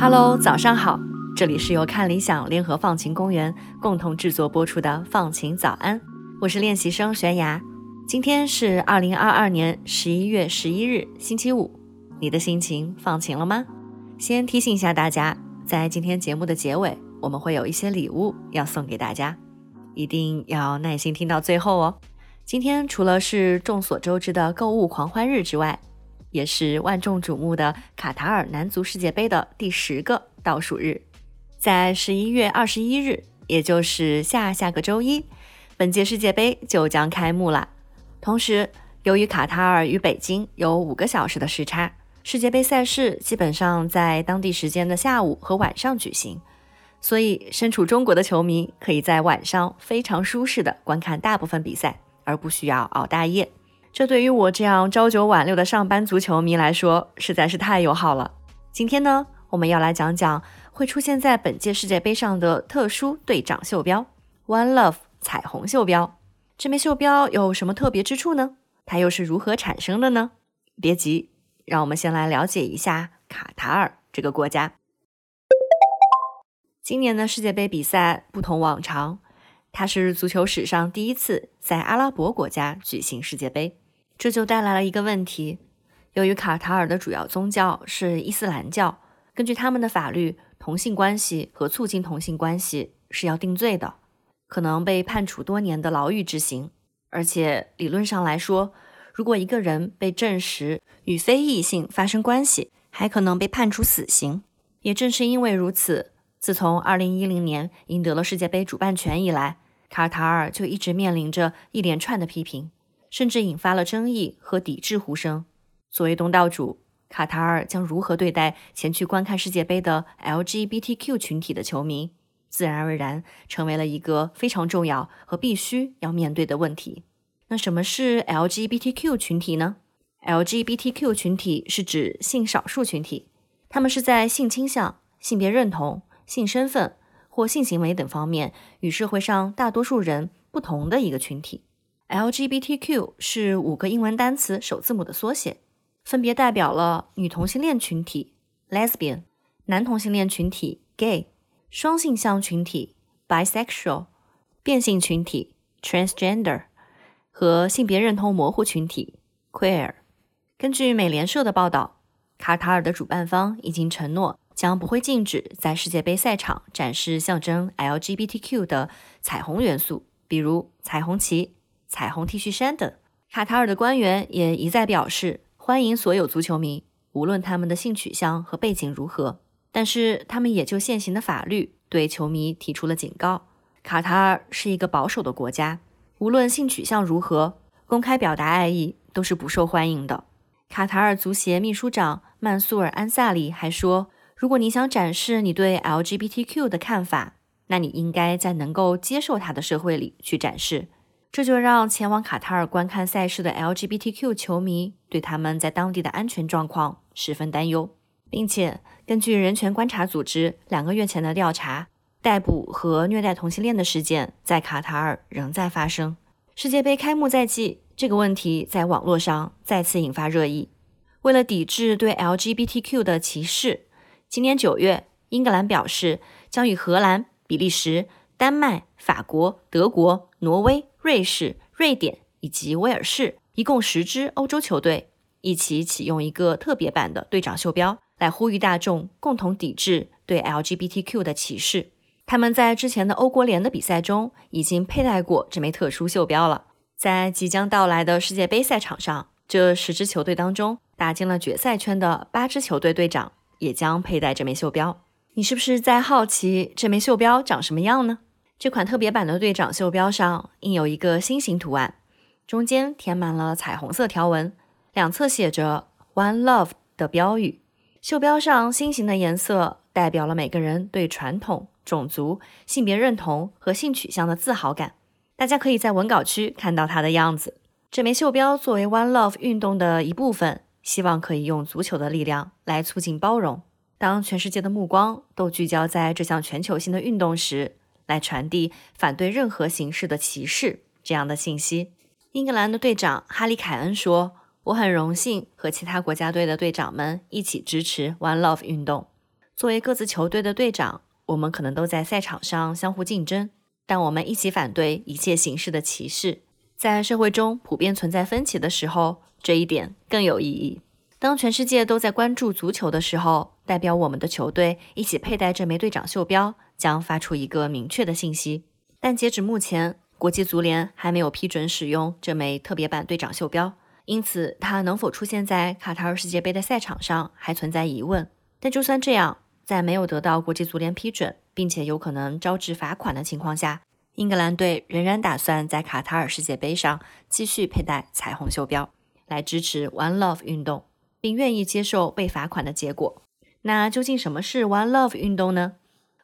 Hello，早上好，这里是由看理想联合放晴公园共同制作播出的放晴早安，我是练习生悬崖。今天是二零二二年十一月十一日，星期五，你的心情放晴了吗？先提醒一下大家，在今天节目的结尾，我们会有一些礼物要送给大家，一定要耐心听到最后哦。今天除了是众所周知的购物狂欢日之外，也是万众瞩目的卡塔尔男足世界杯的第十个倒数日，在十一月二十一日，也就是下下个周一，本届世界杯就将开幕了。同时，由于卡塔尔与北京有五个小时的时差，世界杯赛事基本上在当地时间的下午和晚上举行，所以身处中国的球迷可以在晚上非常舒适的观看大部分比赛，而不需要熬大夜。这对于我这样朝九晚六的上班族球迷来说，实在是太友好了。今天呢，我们要来讲讲会出现在本届世界杯上的特殊队长袖标 ——One Love 彩虹袖标。这枚袖标有什么特别之处呢？它又是如何产生的呢？别急，让我们先来了解一下卡塔尔这个国家。今年的世界杯比赛不同往常，它是足球史上第一次在阿拉伯国家举行世界杯。这就带来了一个问题：由于卡塔尔的主要宗教是伊斯兰教，根据他们的法律，同性关系和促进同性关系是要定罪的，可能被判处多年的牢狱之刑。而且理论上来说，如果一个人被证实与非异性发生关系，还可能被判处死刑。也正是因为如此，自从2010年赢得了世界杯主办权以来，卡塔尔就一直面临着一连串的批评。甚至引发了争议和抵制呼声。作为东道主，卡塔尔将如何对待前去观看世界杯的 LGBTQ 群体的球迷，自然而然成为了一个非常重要和必须要面对的问题。那什么是 LGBTQ 群体呢？LGBTQ 群体是指性少数群体，他们是在性倾向、性别认同、性身份或性行为等方面与社会上大多数人不同的一个群体。LGBTQ 是五个英文单词首字母的缩写，分别代表了女同性恋群体 （lesbian）、男同性恋群体 （gay）、双性向群体 （bisexual）、变性群体 （transgender） 和性别认同模糊群体 （queer）。根据美联社的报道，卡塔尔的主办方已经承诺将不会禁止在世界杯赛场展示象征 LGBTQ 的彩虹元素，比如彩虹旗。彩虹 T 恤衫等，卡塔尔的官员也一再表示欢迎所有足球迷，无论他们的性取向和背景如何。但是他们也就现行的法律对球迷提出了警告：卡塔尔是一个保守的国家，无论性取向如何，公开表达爱意都是不受欢迎的。卡塔尔足协秘书长曼苏尔·安萨里还说：“如果你想展示你对 LGBTQ 的看法，那你应该在能够接受它的社会里去展示。”这就让前往卡塔尔观看赛事的 LGBTQ 球迷对他们在当地的安全状况十分担忧，并且根据人权观察组织两个月前的调查，逮捕和虐待同性恋的事件在卡塔尔仍在发生。世界杯开幕在即，这个问题在网络上再次引发热议。为了抵制对 LGBTQ 的歧视，今年九月，英格兰表示将与荷兰、比利时、丹麦、法国、德国、挪威。瑞士、瑞典以及威尔士一共十支欧洲球队一起启用一个特别版的队长袖标，来呼吁大众共同抵制对 LGBTQ 的歧视。他们在之前的欧国联的比赛中已经佩戴过这枚特殊袖标了。在即将到来的世界杯赛场上，这十支球队当中打进了决赛圈的八支球队队长也将佩戴这枚袖标。你是不是在好奇这枚袖标长什么样呢？这款特别版的队长袖标上印有一个心形图案，中间填满了彩虹色条纹，两侧写着 “One Love” 的标语。袖标上心形的颜色代表了每个人对传统、种族、性别认同和性取向的自豪感。大家可以在文稿区看到它的样子。这枚袖标作为 One Love 运动的一部分，希望可以用足球的力量来促进包容。当全世界的目光都聚焦在这项全球性的运动时，来传递反对任何形式的歧视这样的信息。英格兰的队长哈里凯恩说：“我很荣幸和其他国家队的队长们一起支持 One Love 运动。作为各自球队的队长，我们可能都在赛场上相互竞争，但我们一起反对一切形式的歧视。在社会中普遍存在分歧的时候，这一点更有意义。”当全世界都在关注足球的时候，代表我们的球队一起佩戴这枚队长袖标，将发出一个明确的信息。但截止目前，国际足联还没有批准使用这枚特别版队长袖标，因此它能否出现在卡塔尔世界杯的赛场上还存在疑问。但就算这样，在没有得到国际足联批准，并且有可能招致罚款的情况下，英格兰队仍然打算在卡塔尔世界杯上继续佩戴彩虹袖标，来支持 One Love 运动。并愿意接受被罚款的结果。那究竟什么是 One Love 运动呢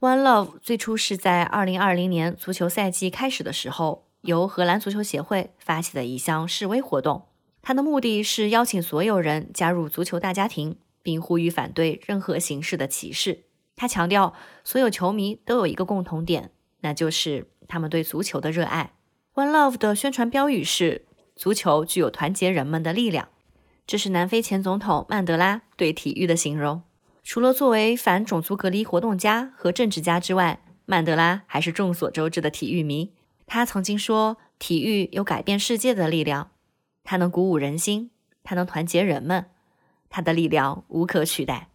？One Love 最初是在2020年足球赛季开始的时候，由荷兰足球协会发起的一项示威活动。它的目的是邀请所有人加入足球大家庭，并呼吁反对任何形式的歧视。他强调，所有球迷都有一个共同点，那就是他们对足球的热爱。One Love 的宣传标语是：“足球具有团结人们的力量。”这是南非前总统曼德拉对体育的形容。除了作为反种族隔离活动家和政治家之外，曼德拉还是众所周知的体育迷。他曾经说：“体育有改变世界的力量，它能鼓舞人心，它能团结人们，它的力量无可取代。”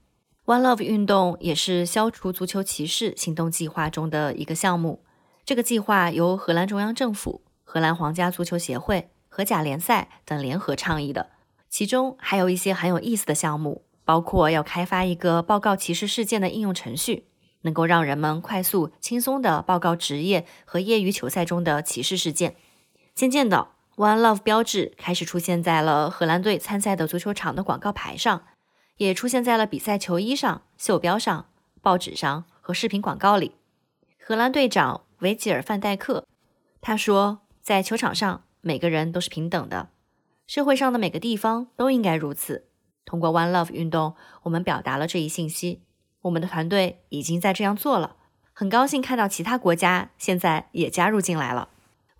One Love 运动也是消除足球歧视行动计划中的一个项目。这个计划由荷兰中央政府、荷兰皇家足球协会和甲联赛等联合倡议的。其中还有一些很有意思的项目，包括要开发一个报告歧视事件的应用程序，能够让人们快速、轻松地报告职业和业余球赛中的歧视事件。渐渐的，One Love 标志开始出现在了荷兰队参赛的足球场的广告牌上，也出现在了比赛球衣上、袖标上、报纸上和视频广告里。荷兰队长维吉尔·范戴克他说：“在球场上，每个人都是平等的。”社会上的每个地方都应该如此。通过 One Love 运动，我们表达了这一信息。我们的团队已经在这样做了。很高兴看到其他国家现在也加入进来了。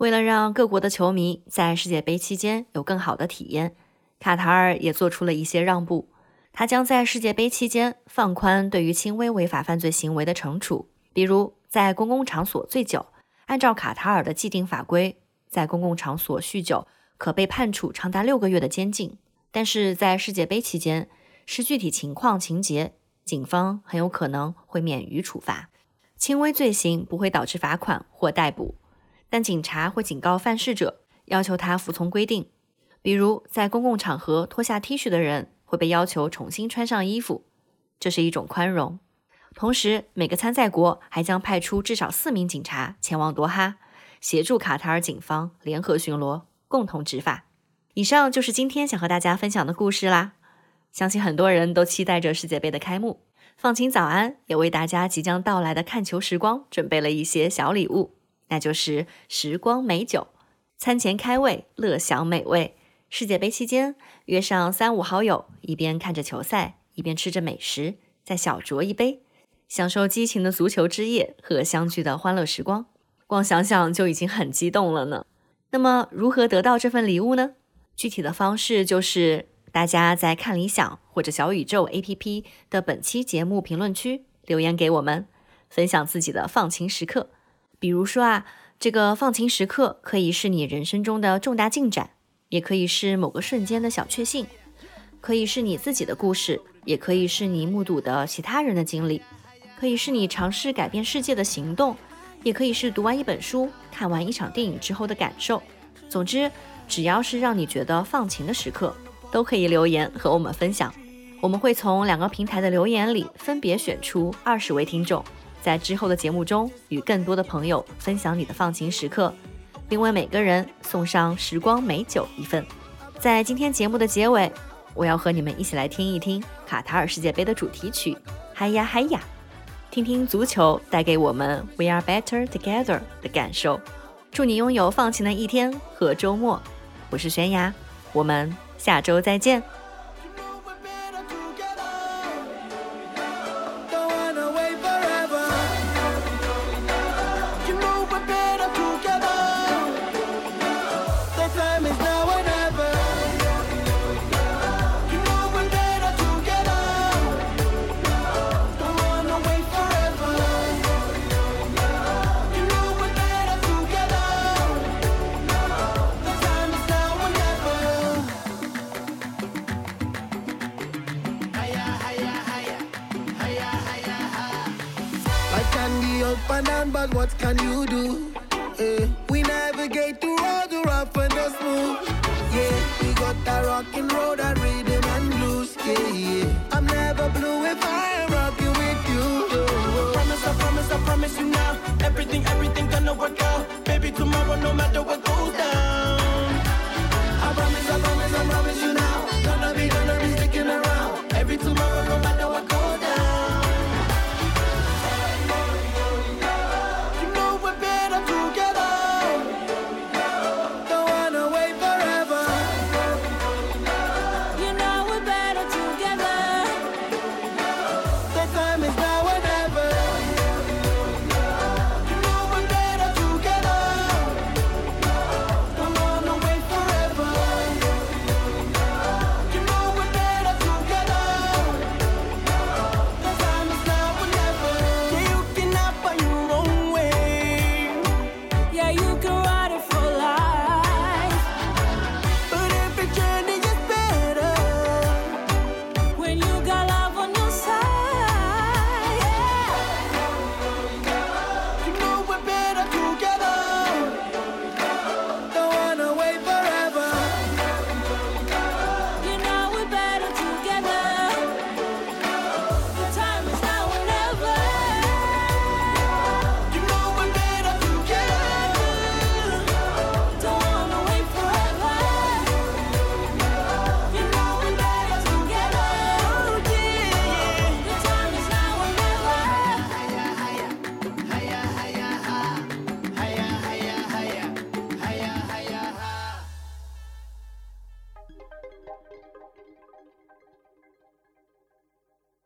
为了让各国的球迷在世界杯期间有更好的体验，卡塔尔也做出了一些让步。他将在世界杯期间放宽对于轻微违法犯罪行为的惩处，比如在公共场所醉酒。按照卡塔尔的既定法规，在公共场所酗酒。可被判处长达六个月的监禁，但是在世界杯期间，视具体情况情节，警方很有可能会免于处罚。轻微罪行不会导致罚款或逮捕，但警察会警告犯事者，要求他服从规定。比如，在公共场合脱下 T 恤的人会被要求重新穿上衣服，这是一种宽容。同时，每个参赛国还将派出至少四名警察前往多哈，协助卡塔尔警方联合巡逻。共同执法。以上就是今天想和大家分享的故事啦。相信很多人都期待着世界杯的开幕。放晴早安也为大家即将到来的看球时光准备了一些小礼物，那就是时光美酒。餐前开胃，乐享美味。世界杯期间，约上三五好友，一边看着球赛，一边吃着美食，再小酌一杯，享受激情的足球之夜和相聚的欢乐时光。光想想就已经很激动了呢。那么如何得到这份礼物呢？具体的方式就是大家在看理想或者小宇宙 APP 的本期节目评论区留言给我们，分享自己的放晴时刻。比如说啊，这个放晴时刻可以是你人生中的重大进展，也可以是某个瞬间的小确幸，可以是你自己的故事，也可以是你目睹的其他人的经历，可以是你尝试改变世界的行动。也可以是读完一本书、看完一场电影之后的感受。总之，只要是让你觉得放晴的时刻，都可以留言和我们分享。我们会从两个平台的留言里分别选出二十位听众，在之后的节目中与更多的朋友分享你的放晴时刻，并为每个人送上时光美酒一份。在今天节目的结尾，我要和你们一起来听一听卡塔尔世界杯的主题曲《嗨呀嗨呀》。听听足球带给我们 "We are better together" 的感受。祝你拥有放晴的一天和周末。我是悬崖，我们下周再见。and down, but what can you do? Uh, we navigate through all the rough and the smooth. Yeah, we got that rock and roll, that rhythm and blues. Yeah, yeah. I'm never blue if I am rocking with you. Oh. Promise, I promise, I promise you now. Everything, everything gonna work out. Baby, tomorrow, no matter what goes down. I promise, I promise, I promise you now.